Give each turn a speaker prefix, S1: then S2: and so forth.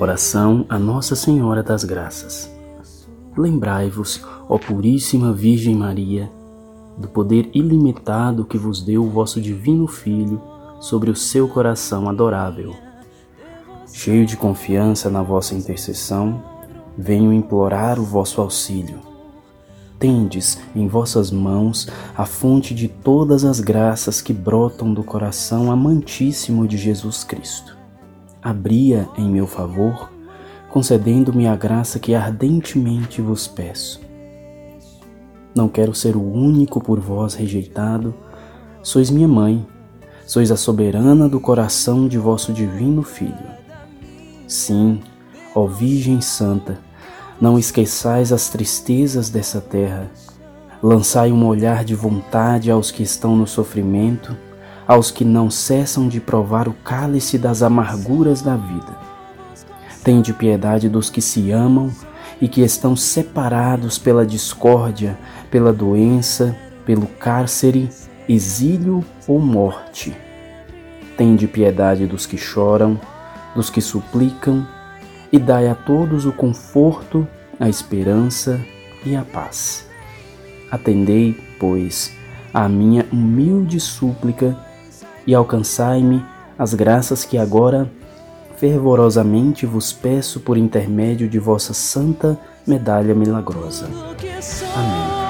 S1: Oração a Nossa Senhora das Graças. Lembrai-vos, ó Puríssima Virgem Maria, do poder ilimitado que vos deu o vosso Divino Filho sobre o seu coração adorável. Cheio de confiança na vossa intercessão, venho implorar o vosso auxílio. Tendes em vossas mãos a fonte de todas as graças que brotam do coração amantíssimo de Jesus Cristo abria em meu favor, concedendo-me a graça que ardentemente vos peço. Não quero ser o único por vós rejeitado, sois minha mãe, sois a soberana do coração de vosso divino Filho. Sim, ó Virgem Santa, não esqueçais as tristezas dessa terra, lançai um olhar de vontade aos que estão no sofrimento aos que não cessam de provar o cálice das amarguras da vida. Tende piedade dos que se amam e que estão separados pela discórdia, pela doença, pelo cárcere, exílio ou morte. Tende piedade dos que choram, dos que suplicam, e dai a todos o conforto, a esperança e a paz. Atendei, pois, à minha humilde súplica e alcançai-me as graças que agora fervorosamente vos peço por intermédio de vossa santa medalha milagrosa. Amém.